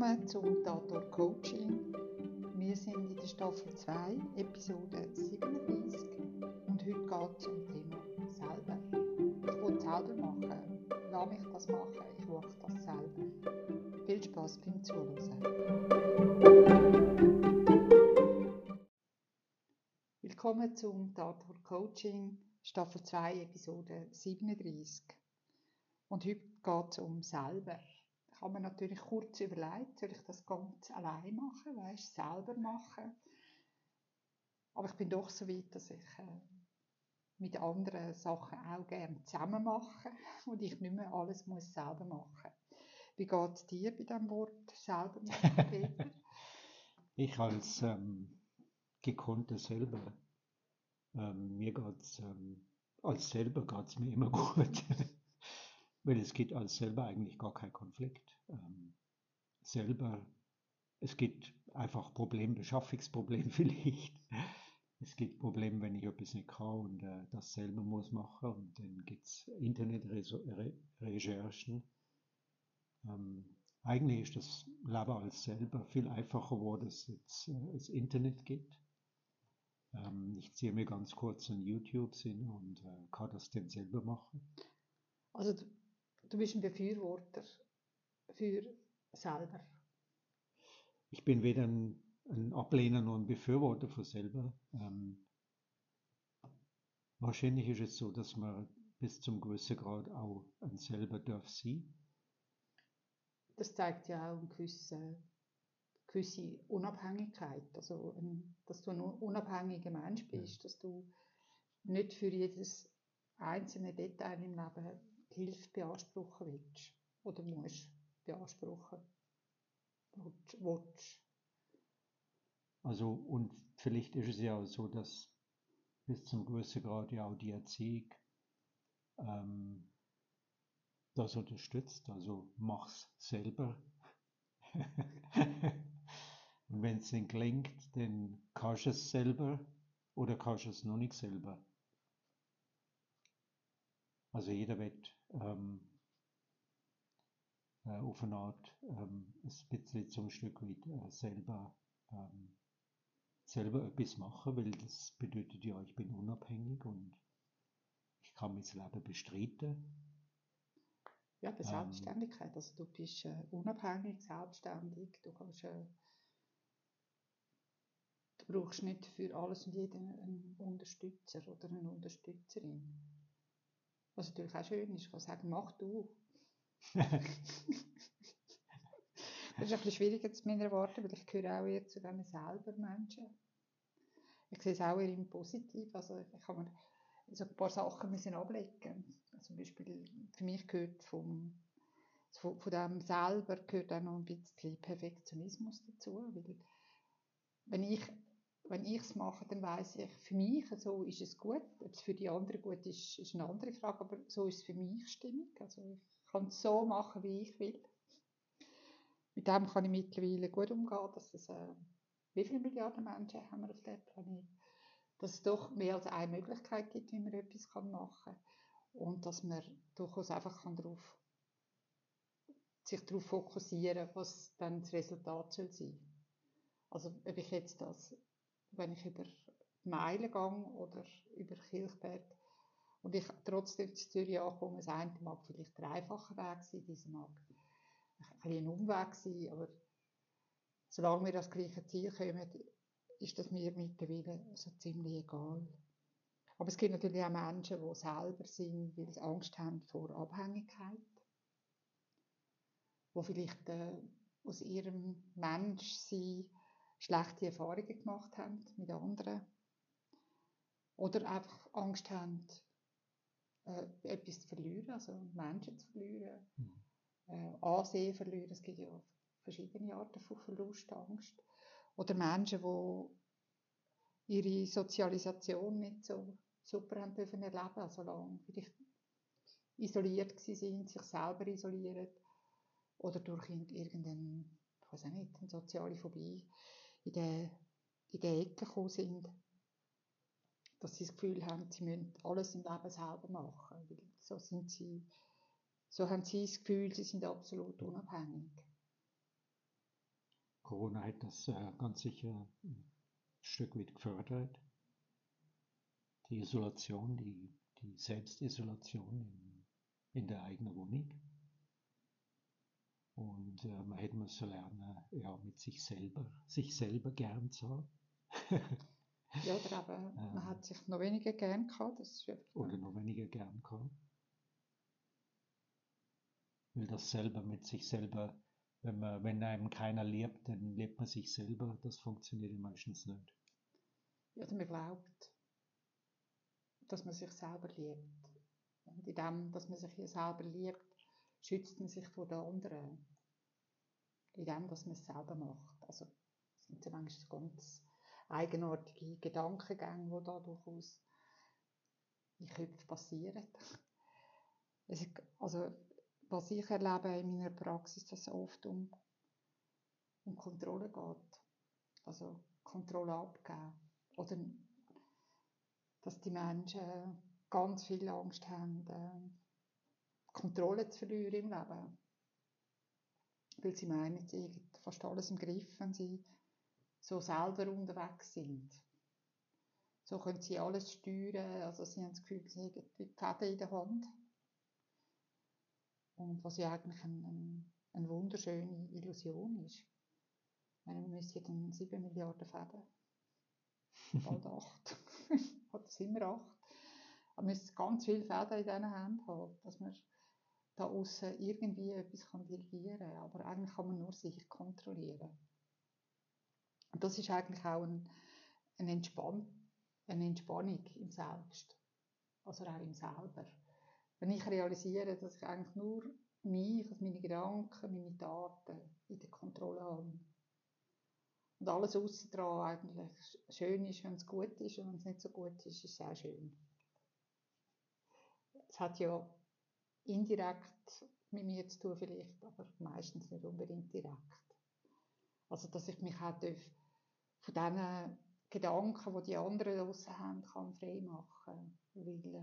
Willkommen zum Tator Coaching. Wir sind in der Staffel 2, Episode 37 und heute geht es um das Thema selber. Ich will selber machen. Lass mich das machen, ich mache das selber. Viel Spaß beim Zuhören. Willkommen zum Tator Coaching, Staffel 2, Episode 37. Und heute geht es um selber ich habe mir natürlich kurz überlegt, soll ich das ganz allein machen, weißt, selber machen. Aber ich bin doch so weit, dass ich äh, mit anderen Sachen auch gerne zusammen mache und ich nicht mehr alles muss selber machen. Wie geht es dir bei dem Wort selber machen, Peter? ich als ähm, gekonnter selber, ähm, mir geht's ähm, als selber geht es mir immer gut. Weil es gibt als selber eigentlich gar kein Konflikt. Ähm, selber, es gibt einfach Problem, Beschaffungsproblem vielleicht. Es gibt Probleme, wenn ich etwas nicht kann und äh, das selber muss machen. Und dann gibt es Internetrecherchen. Ähm, eigentlich ist das Leben als selber viel einfacher, wo es jetzt äh, das Internet gibt. Ähm, ich ziehe mir ganz kurz ein YouTube hin und äh, kann das dann selber machen. Also Du bist ein Befürworter für selber. Ich bin weder ein, ein Ablehner noch ein Befürworter für selber. Ähm, wahrscheinlich ist es so, dass man bis zum gewissen Grad auch ein selber darf sein. Das zeigt ja auch eine gewisse, gewisse Unabhängigkeit, also ein, dass du ein unabhängiger Mensch bist, ja. dass du nicht für jedes einzelne Detail im Leben Hilfe beanspruchen willst oder musst beanspruchen willst. Also und vielleicht ist es ja auch so, dass bis zum gewissen Grad ja auch die Erziehung ähm, das unterstützt. Also mach's selber. und wenn es nicht gelingt, dann kannst du es selber oder kannst du es noch nicht selber. Also jeder wird ähm, äh, auf eine Art ähm, ein bisschen zum Stück weit äh, selber, ähm, selber etwas machen, weil das bedeutet ja, ich bin unabhängig und ich kann mein Leben bestreiten. Ja, die ähm, Selbstständigkeit, also du bist äh, unabhängig, selbstständig, du kannst äh, du brauchst nicht für alles und jeden einen Unterstützer oder eine Unterstützerin. Was natürlich auch schön ist, ich kann sagen, mach du. das ist ein bisschen schwieriger zu meiner Erwarten, weil ich gehöre auch eher zu diesen selber Menschen. Ich sehe es auch eher im Positiv. Also ich kann mir so ein paar Sachen müssen ablegen. Also zum Beispiel, für mich gehört vom, von, von dem selber gehört auch noch ein bisschen Perfektionismus dazu. Weil wenn ich wenn ich es mache, dann weiß ich, für mich so ist es gut. Ob es für die anderen gut ist, ist eine andere Frage, aber so ist es für mich stimmig. Also ich kann es so machen, wie ich will. Mit dem kann ich mittlerweile gut umgehen, dass es, äh, wie viele Milliarden Menschen haben wir auf diesem Planeten, dass es doch mehr als eine Möglichkeit gibt, wie man etwas machen kann. Und dass man durchaus einfach kann darauf, sich darauf fokussieren kann, was dann das Resultat soll sein. Also ob ich jetzt das wenn ich über Meilen gehe oder über Kilchberg und ich trotzdem zu Zürich ankomme, das eine mag vielleicht der einfache Weg sein, dieser mag ein, ein Umweg sein, aber solange wir das gleiche Ziel kommen, ist das mir mittlerweile so ziemlich egal. Aber es gibt natürlich auch Menschen, die selber sind, weil sie Angst haben vor Abhängigkeit, die vielleicht äh, aus ihrem Menschsein schlechte Erfahrungen gemacht haben mit anderen oder einfach Angst haben, äh, etwas zu verlieren, also Menschen zu verlieren, mhm. äh, Ansehen verlieren. Es gibt ja verschiedene Arten von Verlustangst. Oder Menschen, die ihre Sozialisation nicht so super haben dürfen erleben, also lange vielleicht isoliert sind, sich selber isolieren oder durch irgendeine, ich weiß auch nicht, eine soziale Phobie in der, in der Ecke gekommen sind, dass sie das Gefühl haben, sie müssen alles im Leben selber machen. Weil so, sind sie, so haben sie das Gefühl, sie sind absolut unabhängig. Corona hat das äh, ganz sicher ein Stück weit gefördert. Die Isolation, die, die Selbstisolation in, in der eigenen Wohnung. Und äh, man hätte müssen lernen, ja, mit sich selber, sich selber gern zu haben. Ja, oder eben, man hat sich noch weniger gern gehabt. Das ist Oder noch weniger gern gehabt. Weil das selber mit sich selber, wenn man, wenn einem keiner liebt, dann liebt man sich selber. Das funktioniert meistens nicht. Ja, oder man glaubt, dass man sich selber liebt. Und in dem, dass man sich hier selber liebt, schützt man sich vor den anderen. In dem, dass man selber macht. Also, sind ja manchmal ganz eigenartige Gedankengänge, die da durchaus in Köpfen passieren. Es also, was ich erlebe in meiner Praxis, dass es oft um, um Kontrolle geht. Also Kontrolle abgeben. Oder dass die Menschen ganz viel Angst haben, äh, Kontrolle zu verlieren im Leben. Weil sie meinen, sie haben fast alles im Griff, wenn sie so selber unterwegs sind. So können sie alles steuern, also sie haben das Gefühl, sie haben die Fäden in der Hand. Und was ja eigentlich eine, eine, eine wunderschöne Illusion ist. Ich meine, wir müssen dann 7 Milliarden Fäden, bald 8, oder sind wir 8. Aber wir müssen ganz viele Fäden in diesen Händen haben, dass man da außen irgendwie etwas kann dirigieren kann. Aber eigentlich kann man nur sich kontrollieren. Und das ist eigentlich auch ein, ein Entspann, eine Entspannung im Selbst. Also auch im Selber. Wenn ich realisiere, dass ich eigentlich nur mich, also meine Gedanken, meine Taten in der Kontrolle habe. Und alles aussen dran eigentlich schön ist, wenn es gut ist und wenn es nicht so gut ist, ist es auch schön. Es hat ja indirekt mit mir zu tun vielleicht, aber meistens nicht unbedingt direkt. Also, dass ich mich auch von diesen Gedanken, die die anderen draussen haben, kann frei machen. Weil äh,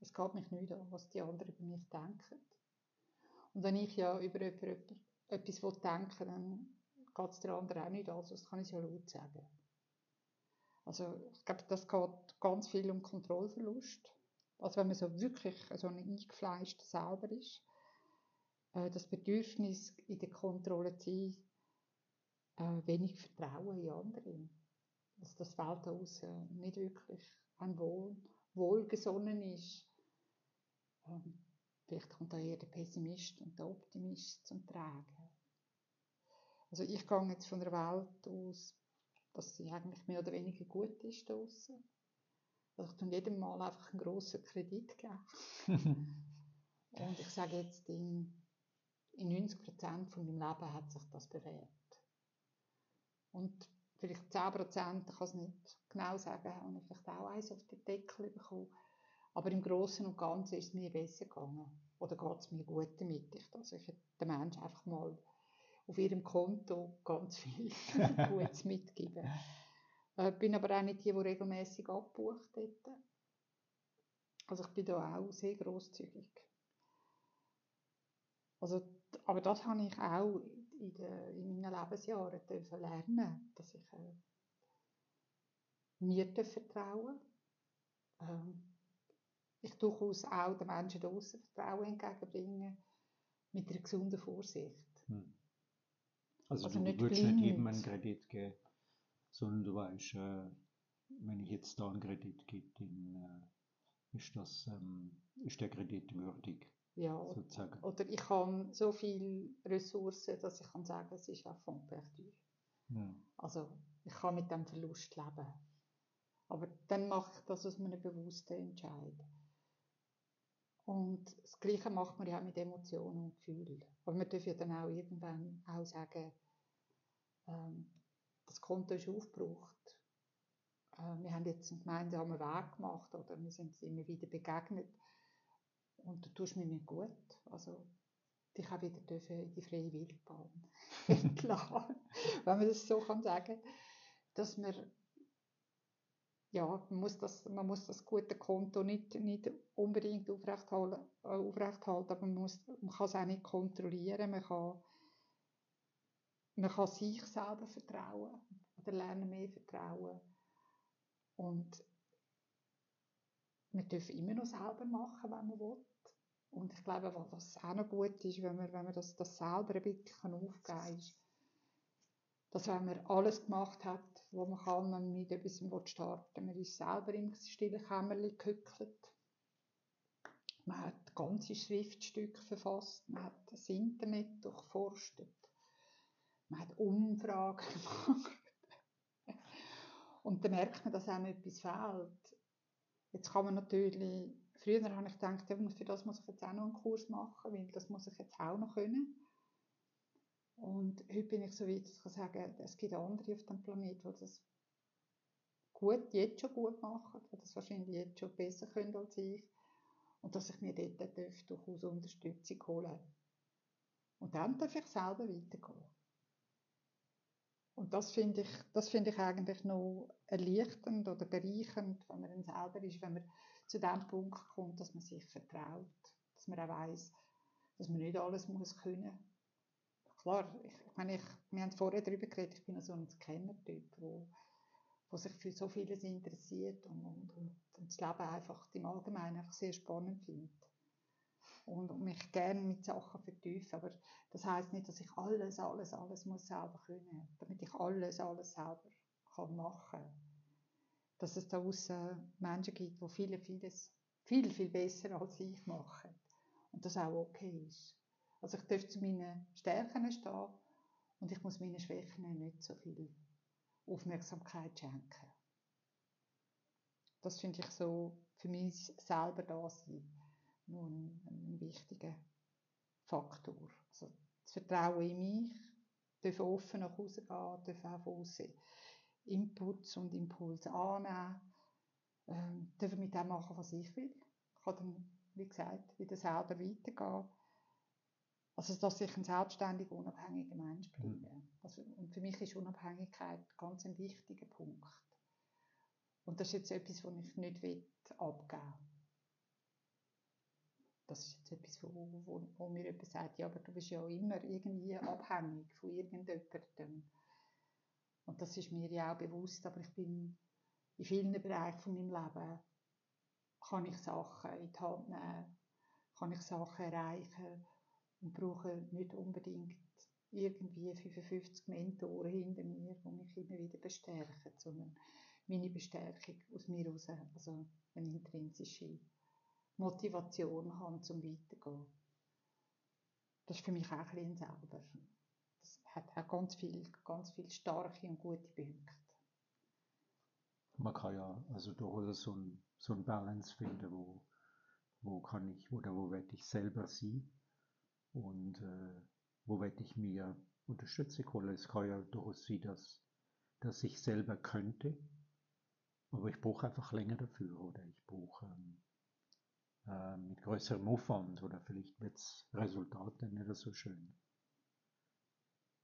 es geht mich nicht an, was die anderen über mich denken. Und wenn ich ja über etwas denke, dann geht es der andere auch nicht an, sonst kann ich es ja laut sagen. Also ich glaube, das geht ganz viel um Kontrollverlust. Also wenn man so wirklich so ein eingefleischter selber ist, äh, das Bedürfnis in der Kontrolle zu sein, äh, wenig Vertrauen in andere. Dass das Welt aus nicht wirklich ein Wohl, wohlgesonnen ist. Ähm, vielleicht kommt da eher der Pessimist und der Optimist zum Tragen. Also ich gehe jetzt von der Welt aus, dass sie eigentlich mehr oder weniger gut ist draussen. Also ich tue jedem Mal einfach einen grossen Kredit geben. und ich sage jetzt, in, in 90% von meinem Leben hat sich das bewährt. Und vielleicht 10%, ich kann es nicht genau sagen, habe ich vielleicht auch eins auf den Deckel bekommen. Aber im Großen und Ganzen ist es mir besser gegangen. Oder geht es mir gut damit? Ich, also ich den Menschen einfach mal auf ihrem Konto ganz viel Gutes mitgeben. Äh, bin aber auch nicht die, die regelmäßig abbucht dort. Also ich bin da auch sehr großzügig. Also, aber das habe ich auch in, de, in meinen Lebensjahren dürfen lernen, dass ich äh, mir vertrauen ähm, ich durchaus auch den Menschen draussen Vertrauen entgegenbringen, mit einer gesunden Vorsicht. Hm. Also, also, du nicht würdest blind. nicht jedem einen Kredit geben, sondern du weißt, äh, wenn ich jetzt da einen Kredit gebe, dann äh, ist, das, ähm, ist der Kredit würdig. Ja, sozusagen. oder ich habe so viele Ressourcen, dass ich kann sagen, es ist auch von perdu. Ja. Also ich kann mit dem Verlust leben. Aber dann mache ich das aus einem bewussten Entscheid. Und das Gleiche macht man ja auch mit Emotionen und Gefühlen. Aber man darf ja dann auch irgendwann auch sagen, ähm, das Konto ist aufgebraucht. Äh, wir haben jetzt einen gemeinsamen Weg gemacht oder wir sind immer wieder begegnet. Und du tust mir nicht gut. Also, dich auch wieder in die freie Wildbahn entlassen. wenn man das so kann sagen dass man ja, man muss das, man muss das gute Konto nicht, nicht unbedingt aufrechthalten, äh, aufrechthalten aber man, muss, man kann es auch nicht kontrollieren. Man kann man kann sich selber vertrauen oder lernen mehr vertrauen. Und man darf immer noch selber machen, wenn man will. Und ich glaube, was auch noch gut ist, wenn man, wenn man das, das selber ein bisschen aufgeben kann, ist, dass wenn man alles gemacht hat, was man kann, man mit etwas starten man ist selber im stillen Kämmerchen gehückelt. Man hat ganze Schriftstücke verfasst, man hat das Internet durchforstet, man hat Umfragen gemacht. Und dann merkt man, dass einem etwas fehlt. Jetzt kann man natürlich, früher habe ich gedacht, für das muss ich jetzt auch noch einen Kurs machen, weil das muss ich jetzt auch noch können. Und heute bin ich so weit, dass ich sagen es gibt andere auf dem Planeten, die das gut, jetzt schon gut machen, die das wahrscheinlich jetzt schon besser können als ich. Und dass ich mir dort durchaus Unterstützung holen Und dann darf ich selber weitergehen. Und das finde ich, das finde ich eigentlich noch erleichternd oder bereichernd, wenn man dann selber ist, wenn man zu dem Punkt kommt, dass man sich vertraut, dass man auch weiß, dass man nicht alles muss können klar, ich, ich meine, ich, wir haben vorher darüber geredet, ich bin so ein Scanner-Typ, wo, wo sich für so vieles interessiert und, und, und, und das Leben einfach im Allgemeinen einfach sehr spannend findet. Und, mich gerne mit Sachen vertiefe, aber das heißt nicht, dass ich alles, alles, alles muss selber können, damit ich alles, alles selber kann machen. Dass es da außen Menschen gibt, die viele, vieles viel, viel besser als ich machen. Und das auch okay ist. Also ich darf zu meinen Stärken stehen und ich muss meinen Schwächen nicht so viel Aufmerksamkeit schenken. Das finde ich so für mich selber da sein, nur ein, ein wichtiger Faktor. Also das Vertrauen in mich, darf offen nach Hause gehen, darf auch von außen Inputs und Impulse annehmen, ähm, darf mit dem machen, was ich will. Ich kann dann, wie gesagt, wieder selber weitergehen also, dass ich ein selbstständiger, unabhängiger Mensch bleibe. Mhm. Also, und für mich ist Unabhängigkeit ganz ein wichtiger Punkt. Und das ist jetzt etwas, was ich nicht abgeben will. Das ist jetzt etwas, wo, wo, wo mir jemand sagt, ja, aber du bist ja immer irgendwie abhängig von irgendjemandem. Und das ist mir ja auch bewusst, aber ich bin in vielen Bereichen von meinem Leben, kann ich Sachen in die Hand nehmen, kann ich Sachen erreichen, und brauche nicht unbedingt irgendwie 55 Mentoren hinter mir, die mich immer wieder bestärken, sondern meine Bestärkung aus mir heraus, also eine intrinsische Motivation haben, zum weiterzugehen. Das ist für mich auch ein bisschen selber. Das hat auch ganz viel, ganz viel starke und gute Punkte. Man kann ja also durchaus so ein, so ein Balance finden, wo, wo kann ich oder wo werde ich selber sein und äh, wo werde ich mir Unterstützung holen. Es kann ja durchaus sein, dass, dass ich selber könnte, aber ich brauche einfach länger dafür oder ich brauche ähm, äh, mit größerem Aufwand oder vielleicht wird das Resultat dann nicht so schön.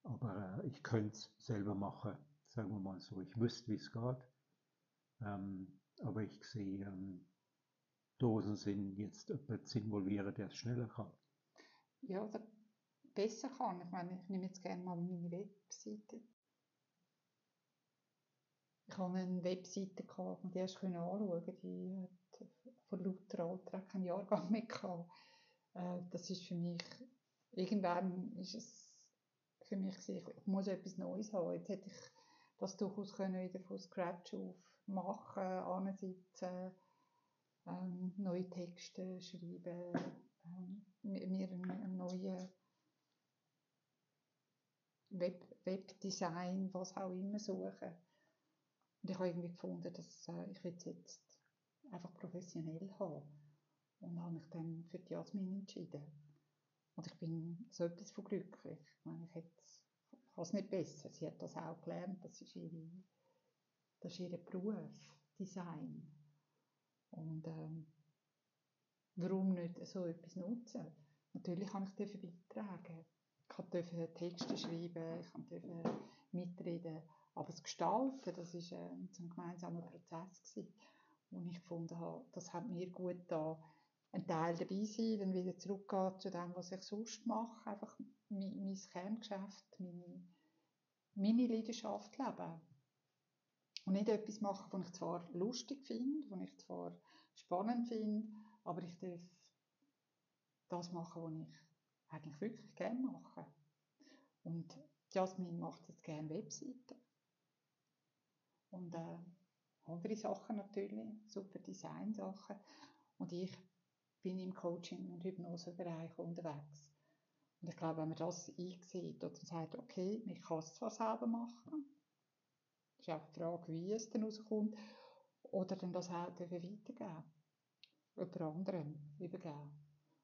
Aber äh, ich könnte es selber machen, sagen wir mal so. Ich wüsste, wie es geht, ähm, aber ich sehe ähm, Dosen sind jetzt jemand zu involvieren, der es schneller kann ja, oder besser kann. Ich meine, ich nehme jetzt gerne mal meine Webseite. Ich habe eine Webseite gehabt, die erst anschauen Die vor lauter Alter keinen Jahrgang mehr gehabt. Äh, das ist für mich, irgendwann ist es für mich, ich muss etwas Neues haben. Jetzt hätte ich das durchaus können wieder von Scratch auf machen, ansitzen, ähm, neue Texte schreiben, ähm, mir einen neuen Web, Webdesign, was auch immer suchen. Und ich habe irgendwie gefunden, dass äh, ich jetzt einfach professionell haben. Und habe mich dann für die Jasmin entschieden. Und ich bin so etwas von glücklich. Ich meine, ich hätte es nicht besser. Sie hat das auch gelernt. Das ist ihre, das ist ihr Beruf, Design. Und ähm, warum nicht so etwas nutzen? Natürlich kann ich dafür beitragen. Ich durfte Texte schreiben, ich durfte mitreden. Aber das Gestalten, das war ein, ein gemeinsamer Prozess, gewesen, wo ich gefunden habe, das hat mir gut da ein Teil dabei sein, dann wieder zurückgehen zu dem, was ich sonst mache, einfach mein, mein Kerngeschäft, meine, meine Leidenschaft leben. Und nicht etwas machen, was ich zwar lustig finde, was ich zwar spannend finde, aber ich darf das machen, was ich eigentlich wirklich gerne mache. Und Jasmin macht jetzt gerne Webseiten. Und äh, andere Sachen natürlich, super Design-Sachen. Und ich bin im Coaching- und Hypnosebereich unterwegs. Und ich glaube, wenn man das einsieht und sagt, okay, ich kann es zwar selber machen, ist auch die Frage, wie es dann rauskommt, oder dann das auch weitergeben. Jemand anderem übergeben.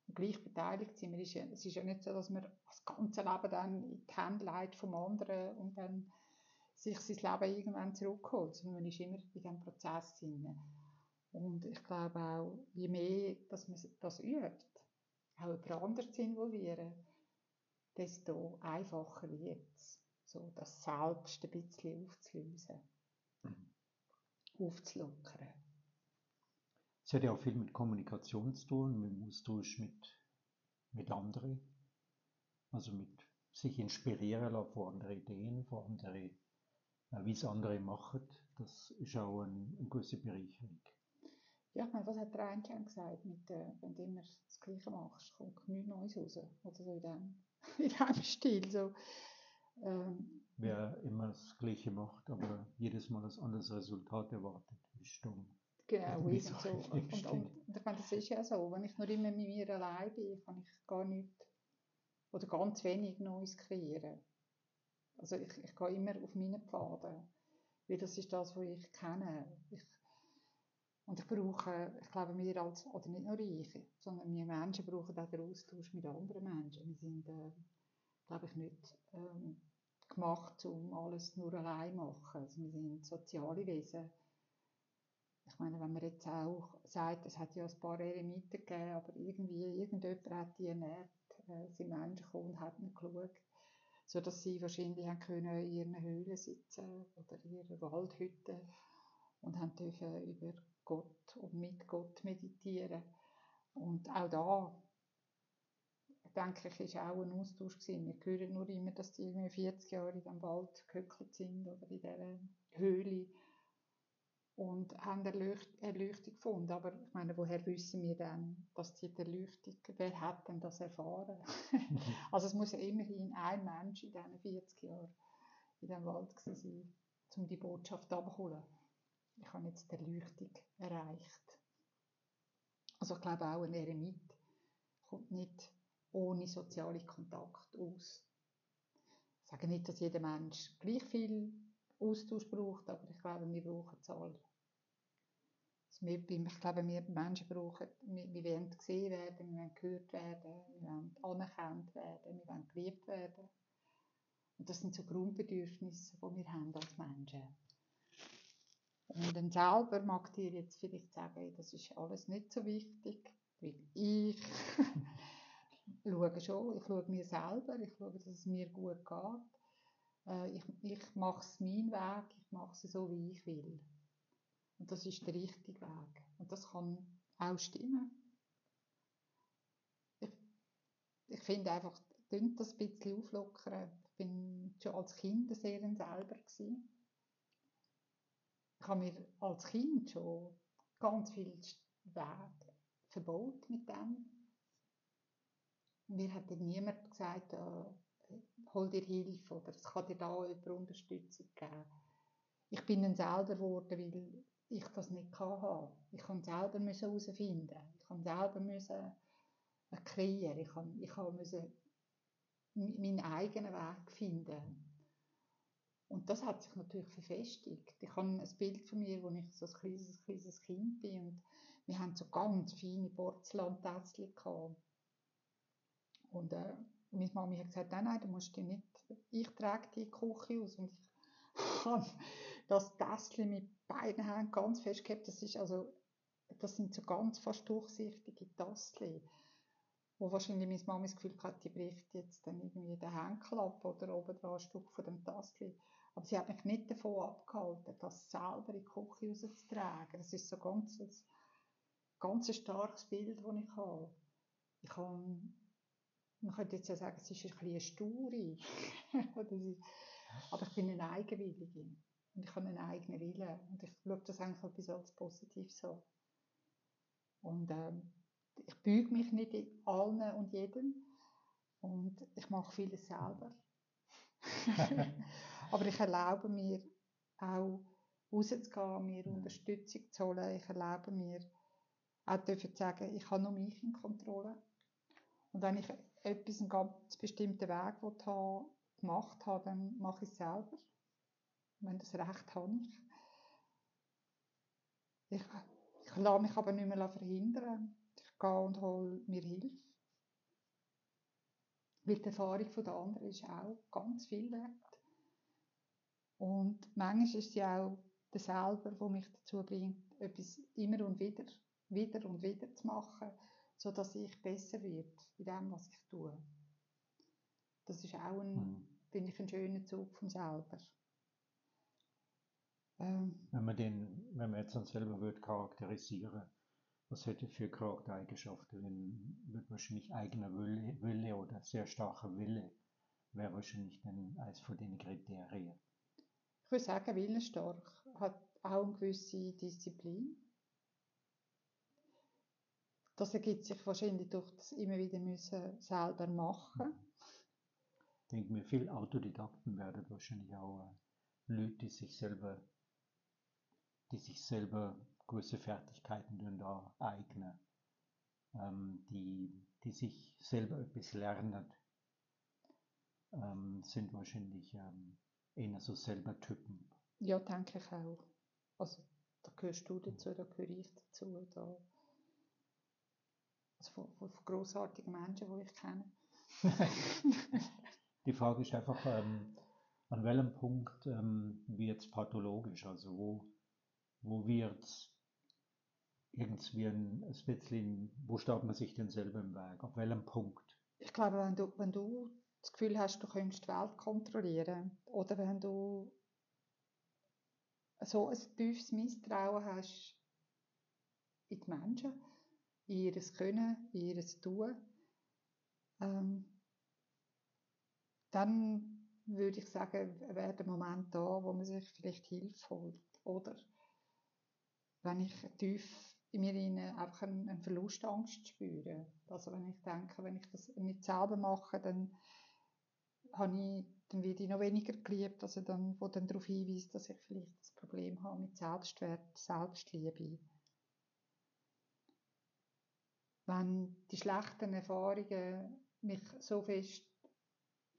Und gleich beteiligt sind. Es ist ja nicht so, dass man das ganze Leben dann in die Hände leitet vom anderen und dann sich sein Leben irgendwann zurückholt, sondern man ist immer in diesem Prozess drin. Und ich glaube auch, je mehr dass man das übt, auch jemand anderes zu involvieren, desto einfacher wird es, so das Selbst ein bisschen aufzulösen, mhm. aufzulockern. Es hat ja auch viel mit Kommunikation zu tun, mit dem Austausch mit, mit anderen, also mit sich inspirieren lassen von anderen Ideen, von anderen, wie es andere machen, das ist auch ein, eine gewisse Bereicherung. Ja, ich meine, was hat der Einstein gesagt, mit, äh, wenn du immer das Gleiche machst, kommt nichts Neues raus, oder so in dem in einem Stil. So. Ähm, Wer immer das Gleiche macht, aber jedes Mal ein anderes Resultat erwartet, ist dumm. Genau, ist so. Und, und, und, ich meine, das ist ja so, wenn ich nur immer mit mir allein bin, kann ich gar nicht oder ganz wenig Neues kreieren. Also ich, ich gehe immer auf meine Pfade, weil das ist das, was ich kenne. Ich, und ich brauche, ich glaube, wir als, oder nicht nur ich, sondern wir Menschen brauchen auch den Austausch mit anderen Menschen. Wir sind, äh, glaube ich, nicht ähm, gemacht, um alles nur allein zu machen. Also wir sind soziale Wesen. Ich meine, wenn man jetzt auch sagt, es hat ja ein paar Eremiten gegeben, aber irgendwie, irgendjemand hat die ernährt, äh, sind Menschen gekommen und hat nicht geschaut, sodass sie wahrscheinlich haben können in ihren Höhlen sitzen oder in ihrer Waldhütte und haben dürfen über Gott und mit Gott meditieren. Und auch da, denke ich, ist auch ein Austausch gewesen. Wir hören nur immer, dass die irgendwie 40 Jahre in diesem Wald gehöckelt sind oder in dieser Höhle und haben Erleucht Erleuchtung gefunden. Aber ich meine, woher wissen wir denn, dass die Erleuchtung, wer hat denn das erfahren? also es muss ja immerhin ein Mensch in diesen 40 Jahren in diesem Wald sein, um die Botschaft abzuholen ich habe jetzt die Erleuchtung erreicht. Also ich glaube auch ein Eremit kommt nicht ohne sozialen Kontakt aus. Ich sage nicht, dass jeder Mensch gleich viel Austausch braucht, aber ich glaube, wir brauchen es alle. Also ich glaube, wir Menschen brauchen, wir, wir wollen gesehen werden, wir wollen gehört werden, wir wollen anerkannt werden, wir wollen geliebt werden. Und das sind so Grundbedürfnisse, die wir haben als Menschen. Und dann selber mag dir jetzt vielleicht sagen, das ist alles nicht so wichtig, weil ich schaue schon, ich schaue mir selber, ich schaue, dass es mir gut geht. Äh, ich, ich mache es meinen Weg, ich mache es so, wie ich will. Und das ist der richtige Weg. Und das kann auch stimmen. Ich, ich finde einfach, das ein bisschen auflockern. Ich bin schon als Kind sehr selber gewesen ich habe mir als Kind schon ganz viel Wege verbaut mit dem. Mir hat dann niemand gesagt, äh, hol dir Hilfe oder es kann dir da jemand Unterstützung geben. Ich bin dann selber geworden, weil ich das nicht hatte. Ich kann selber herausfinden. Ich kann selber müssen kreieren. Ich kann, ich kann meinen eigenen Weg finden. Und das hat sich natürlich verfestigt. Ich habe ein Bild von mir, wo ich so ein kleines, kleines Kind bin und wir haben so ganz feine Porzellantätzchen. Und äh, meine Mami hat gesagt, nein, nein, du musst dich nicht, ich trage die Küche aus und ich habe das Tässchen mit beiden Händen ganz fest gehabt. Das ist also, das sind so ganz fast durchsichtige Tässchen wo wahrscheinlich meine Mama das Gefühl hat, die bricht jetzt dann irgendwie den Henkel ab oder oben dran ein Stück von dem Tässchen. Aber sie hat mich nicht davon abgehalten, das selber in die Küche rauszutragen. Das ist so ganz ein ganz starkes Bild, das ich habe. Ich habe man könnte jetzt ja sagen, es ist ein bisschen eine Sture. Aber ich bin eine Eigenwillige. Und ich habe einen eigenen Willen. Und ich schaue das eigentlich etwas als positiv so. Und ähm, ich büge mich nicht in allen und jedem. Und ich mache vieles selber. Aber ich erlaube mir auch rauszugehen, mir. Unterstützung zu holen. Ich erlaube mir auch dürfen zu sagen, ich habe nur mich in Kontrolle. Und wenn ich etwas einen ganz bestimmten Weg haben, gemacht habe, dann mache ich es selber. Wenn das Recht habe ich. Ich, ich lasse mich aber nicht mehr verhindern. Ich gehe und hole mir Hilfe. Weil die Erfahrung der anderen ist auch ganz viel wert. Und manchmal ist ja auch der selber, der mich dazu bringt, etwas immer und wieder, wieder und wieder zu machen, sodass ich besser werde in dem, was ich tue. Das ist auch ein, Mhm. finde ich, ein schöner Zug vom selber. Ähm, Wenn man den, wenn man jetzt dann selber würde charakterisieren, was hätte für Charaktereigenschaften, wenn wird wahrscheinlich eigener Wille, Wille oder sehr starker Wille wäre wahrscheinlich dann eines von den Kriterien. ich würde sagen, willensstark hat auch eine gewisse Disziplin. Das ergibt sich wahrscheinlich durch das immer wieder müssen selber machen. Ich denke mir, viele Autodidakten werden wahrscheinlich auch äh, Leute, die sich selber, die sich selber gewisse Fertigkeiten dann da eignen, ähm, die, die sich selber etwas lernen, ähm, sind wahrscheinlich ähm, eher so selber Typen. Ja, denke ich auch. Also, da gehörst du dazu, da gehöre ich dazu. Da. Also von, von, von grossartigen Menschen, die ich kenne. Die Frage ist einfach, ähm, an welchem Punkt ähm, wird es pathologisch? Also wo, wo wird irgendwie ein, ein bisschen, wo steht man sich denn selber im Weg? Auf welchem Punkt? Ich glaube, wenn du, wenn du das Gefühl hast, du könntest die Welt kontrollieren, oder wenn du so ein tiefes Misstrauen hast in die Menschen, in ihr Können, in ihr Tun, ähm, dann würde ich sagen, wäre der Moment da, wo man sich vielleicht Hilfe holt. Oder wenn ich tief in mir rein einfach eine, Verlustangst spüre. Also wenn ich denke, wenn ich das nicht selber mache, dann, habe ich, dann werde ich noch weniger geliebt, also dann, wo dann darauf hinweist, dass ich vielleicht das Problem habe mit Selbstwert, Selbstliebe. Wenn die schlechten Erfahrungen mich so fest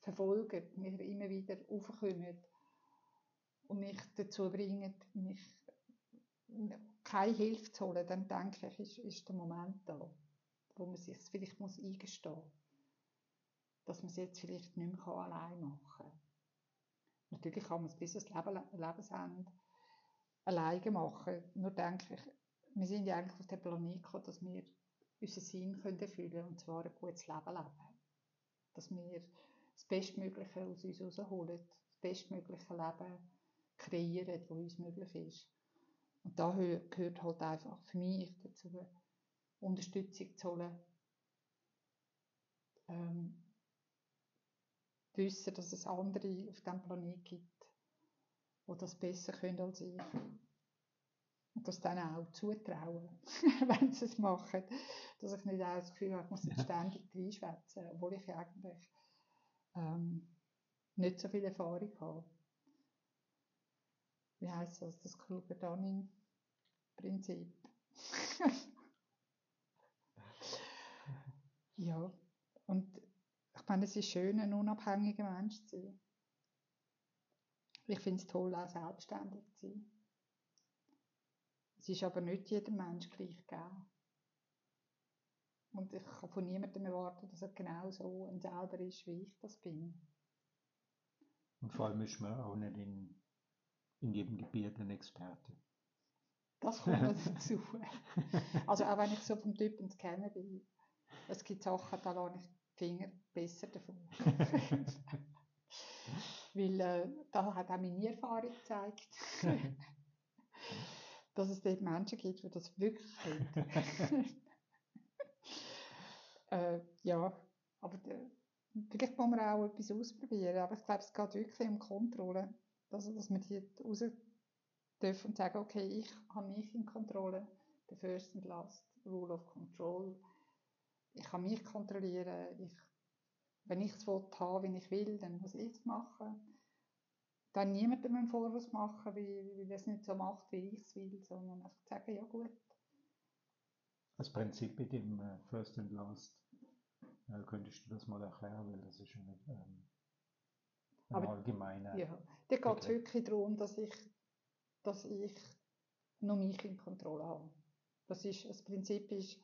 verfolgen, mir immer wieder aufkommen und mich dazu bringen, mich keine Hilfe zu holen, dann denke ich, ist, ist der Moment da, wo man sich vielleicht muss eingestehen muss, dass man es jetzt vielleicht nicht mehr allein machen kann. Natürlich kann man es bis ans Leben, Lebensende alleine machen. Nur denke ich, wir sind ja eigentlich auf dem Planeten gekommen, dass wir unseren Sinn können können, und zwar ein gutes Leben leben. Dass wir das Bestmögliche aus uns herausholen, das bestmögliche Leben kreieren, das uns möglich ist. Und da gehört halt einfach für mich dazu, Unterstützung zu holen, ähm, wissen, dass es andere auf diesem Planeten gibt, die das besser können als ich. Und das dann auch zutrauen, wenn sie es machen. Dass ich nicht auch das Gefühl habe, ich muss jetzt ständig reinschwätzen, obwohl ich eigentlich ähm, nicht so viel Erfahrung habe. Wie heisst das? Das Kruger-Dunning-Prinzip. ja, und ich meine, es ist schön, ein unabhängiger Mensch zu sein. Ich finde es toll, auch selbstständig zu sein. Es ist aber nicht jedem Mensch gleich gegeben. Und ich kann von niemandem erwarten, dass er genau so ein selber ist, wie ich das bin. Und vor allem ist man auch nicht in, in jedem Gebiet ein Experte. Das kommt noch dazu. Also auch wenn ich so vom Typen zu kennen bin, es gibt Sachen, da lasse ich die Finger besser davon. Weil äh, da hat auch meine Erfahrung gezeigt, dass es dort Menschen gibt, die das wirklich können. Äh, ja, aber der, Vielleicht muss man auch etwas ausprobieren, aber ich glaube, es geht wirklich um Kontrolle. Also, dass man die raus dürfen und sagen, okay, ich habe mich in Kontrolle. The first and last rule of control. Ich kann mich kontrollieren. Ich, wenn ich es haben wie ich will, dann muss ich es machen. Dann niemandem einen Vorwurf machen, weil, weil es nicht so macht, wie ich es will, sondern einfach sagen, ja gut. Das Prinzip mit dem äh, First and Last, äh, könntest du das mal erklären, weil das ist ein, ähm, ein Aber, allgemeiner. Ja, da geht es wirklich darum, dass ich, dass ich noch mich in Kontrolle habe. Das, ist, das Prinzip ist,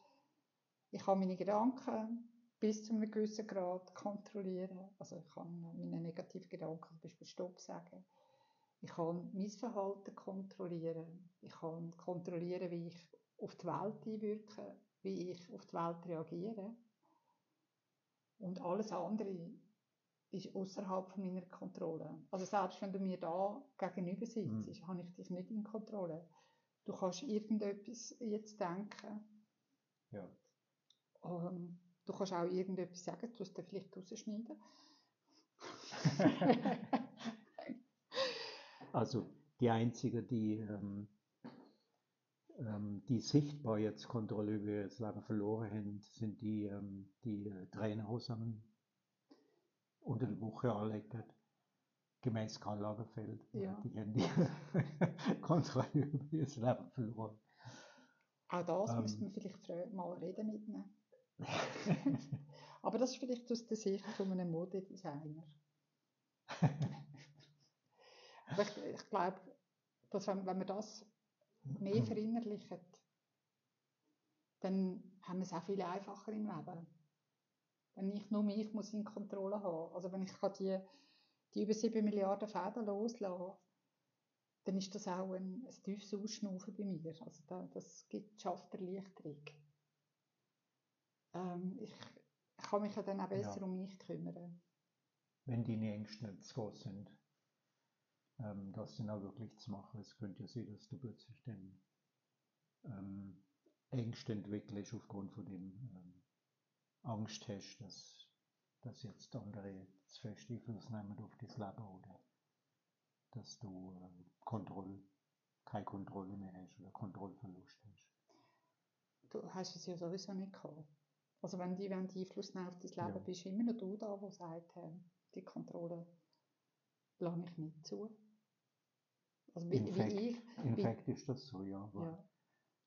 ich kann meine Gedanken bis zu einem gewissen Grad kontrollieren. Also ich kann meine negativen Gedanken zum Beispiel Stopp sagen. Ich kann mein Verhalten kontrollieren. Ich kann kontrollieren, wie ich auf die Welt einwirke, wie ich auf die Welt reagiere. Und alles andere ist außerhalb meiner Kontrolle. Also selbst wenn du mir da gegenüber sitzt, mhm. habe ich dich nicht in Kontrolle. Du kannst irgendetwas jetzt denken. Ja. Um, ähm, du kannst auch irgendetwas sagen, du musst dann vielleicht rausschneiden. also die einzige, die, ähm, die sichtbar jetzt Kontrolle über ihr Leben verloren haben, sind die, ähm, die äh, Trainerhosen unter der Woche anlegen gemäß Karl Lagerfeld. Ja. Die haben die Kontrolle über ihr Leben verloren. Auch das ähm, müsste man vielleicht mal reden mitnehmen. Aber das ist vielleicht aus der Sicht von einem Modedesigner. Aber ich, ich glaube, dass wenn, wenn wir das mehr verinnerlichen, dann haben wir es auch viel einfacher im Leben. Wenn ich nur mich muss in Kontrolle haben Also wenn ich kann die, die über 7 Milliarden Fäden loslassen dann ist das auch ein, ein tiefes Ausschnaufen bei mir. Also da, das gibt, schafft Erleichterung. Ähm, ich, ich kann mich ja dann auch besser ja. um mich kümmern. Wenn deine Ängste nicht zu groß sind, ähm, das dann auch wirklich zu machen. Es könnte ja sein, dass du plötzlich dann ähm, Ängste entwickelst aufgrund von dem ähm, Angst hast, dass, dass jetzt andere zu fest Einfluss nehmen auf dein Leben oder dass du äh, Kontrolle, keine Kontrolle mehr hast oder Kontrollverlust hast. Du hast es ja sowieso nicht gehabt. Also wenn die, wenn die Einfluss nehmen auf dein Leben, ja. bist du immer noch du da, der sagt, die Kontrolle lasse ich nicht zu. Also wie, in fact, wie ich, in wie, fact ist das so, ja. ja.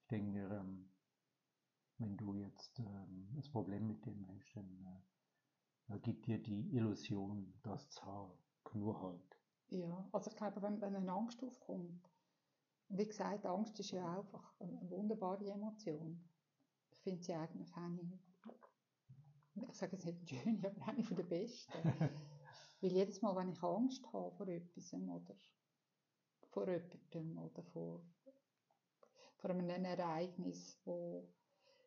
Ich denke mir, ähm, wenn du jetzt ähm, das Problem mit dem hast, dann äh, gibt dir die Illusion, dass es nur halt. Ja, also ich glaube, wenn, wenn eine Angst aufkommt, wie gesagt, Angst ist ja einfach eine wunderbare Emotion. Ich finde sie eigentlich eine, ich sage jetzt nicht schön, aber eine von der besten. Weil jedes Mal, wenn ich Angst habe vor etwas oder vor jemandem oder vor, vor einem Ereignis, wo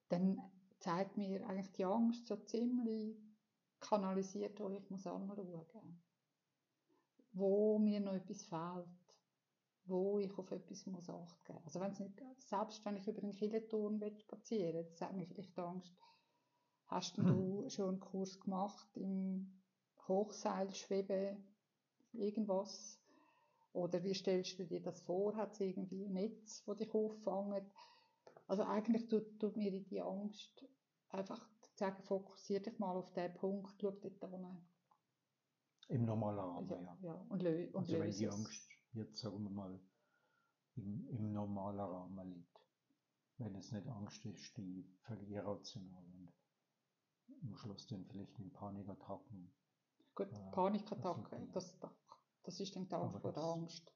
dann zeigt mir eigentlich die Angst so ziemlich kanalisiert, wo ich muss anschauen wo mir noch etwas fehlt, wo ich auf etwas muss Acht geben Also wenn es nicht, selbst wenn ich über den Killenturm spazieren will, hat mir vielleicht Angst, hast du schon einen Kurs gemacht im Hochseilschweben, irgendwas? Oder wie stellst du dir das vor? Hat es irgendwie ein Netz, das dich auffangen? Also eigentlich tut, tut mir die Angst einfach sagen, fokussiere dich mal auf den Punkt, schau dort hin. Im normalen Rahmen, ja. ja. ja. Und, lö und also wenn die Angst jetzt, sagen wir mal, im, im normalen Rahmen liegt. Wenn es nicht Angst ist, die völlig irrational und am Schluss dann vielleicht in Panikattacken. Gut, äh, Panikattacken, das, das, das ist dann die Angst vor der Angst.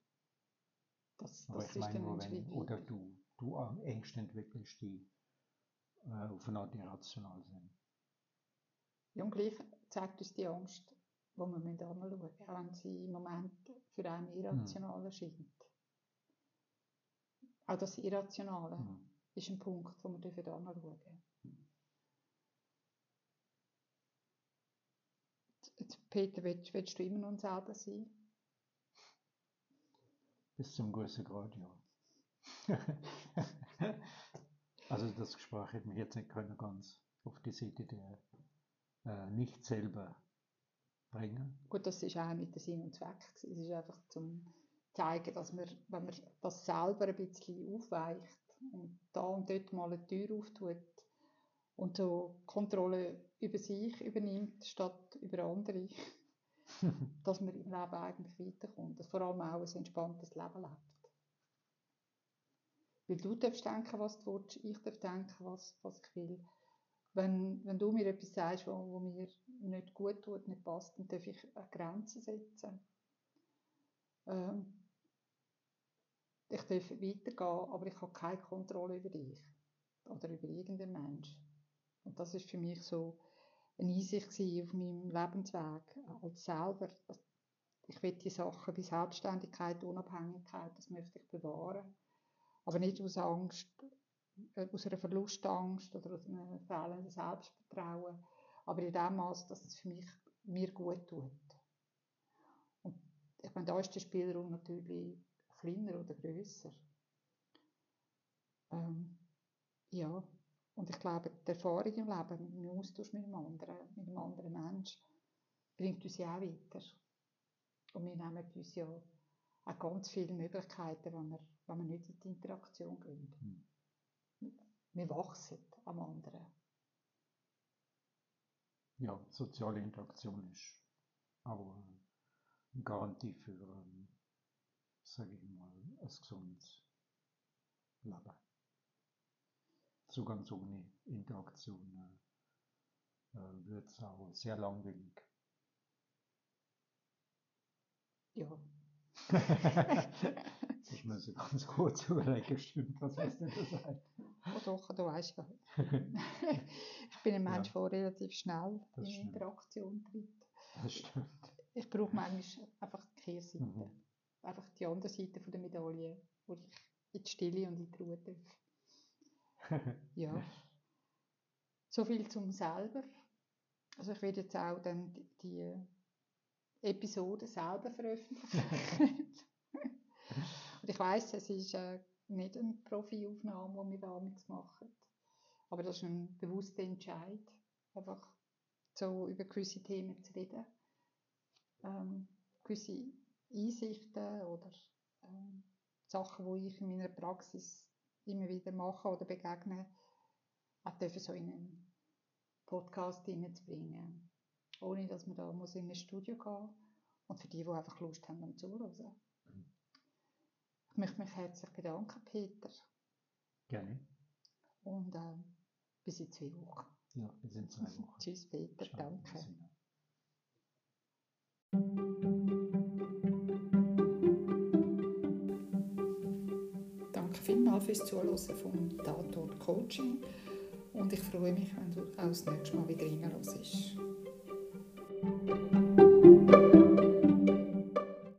Das, aber das ich meine nur, wenn, oder du, du Ängste entwickelst, die äh, auf eine Art irrational sind. Ja, und gleich zeigt uns die Angst wo man anschauen müssen, auch wenn sie im Moment für einen irrational hm. erscheint. Auch das Irrationale mhm. ist ein Punkt, wo wir dürfen. Peter, willst, willst, du immer noch selber sein? Bis zum gewissen Grad, ja. also das Gespräch hätte mich jetzt nicht können ganz auf die Seite der äh, nicht selber bringen. Gut, das ist auch nicht der Sinn und Zweck. Es ist einfach zum zeigen, dass man, wenn man das selber ein bisschen aufweicht und da und dort mal eine Tür auftut und so Kontrolle über sich übernimmt, statt über andere, dass man im Leben eigentlich weiterkommt, dass vor allem auch ein entspanntes Leben lebt. Weil du darfst denken, was du willst, ich darf denken, was, was ich will. Wenn, wenn du mir etwas sagst, was mir nicht gut tut, nicht passt, dann darf ich eine Grenze setzen. Ähm, ich darf weitergehen, aber ich habe keine Kontrolle über dich oder über irgendeinen Mensch. Und das ist für mich so eine Einsicht auf meinem Lebensweg als selber. Ich will die Sachen wie Selbstständigkeit, Unabhängigkeit, das möchte ich bewahren. Aber nicht aus Angst, äh, aus einer Verlustangst oder aus einem fehlenden Selbstvertrauen. Aber in dem Maß, dass es für mich mir gut tut. Und ich meine, da ist der Spielraum natürlich kleiner oder grösser. Ähm, ja, und ich glaube, die Erfahrung im Leben, im Austausch mit einem anderen, mit einem anderen Menschen, bringt uns ja auch weiter. Und wir nehmen uns ja auch ganz viele Möglichkeiten, wenn wir, wenn wir nicht in die Interaktion gehen. Mhm. Wir wachsen am anderen. Ja, soziale Interaktion ist auch eine Garantie für, ähm, sage ich mal, ein gesundes Leben. So ganz ohne Interaktion äh, äh wird es auch sehr langweilig. Ja. ich muss ich ganz kurz überlegen, stimmt was du da sagst? Oh doch, du weißt ja. ich bin ein Mensch, ja. der relativ schnell in. Interaktion tritt. Das stimmt. Ich brauche manchmal einfach die Kehrseite. Mhm. Einfach die andere Seite der Medaille, wo ich in die Stille und in die Ruhe darf. Ja. So viel zum selber. Also ich werde jetzt auch dann die, die Episode selber veröffentlichen. und ich weiß, es ist äh, nicht eine Profi-Aufnahme, die wir damals machen. Aber das ist ein bewusster Entscheid, einfach so über gewisse Themen zu reden. Ähm, gewisse Einsichten oder ähm, Sachen, die ich in meiner Praxis immer wieder mache oder begegne, auch dürfen so in einen Podcast hineinzubringen. Ohne, dass man da muss in ein Studio gehen muss. Und für die, die einfach Lust haben, um zuzuhören. Ich möchte mich herzlich bedanken, Peter. Gerne. Und äh, bis in zwei Wochen. Ja, bis in zwei Wochen. Tschüss, Peter. Spannend. Danke. fürs Zuhören vom Tatort Coaching und ich freue mich, wenn du auch das nächste Mal wieder reinlässt.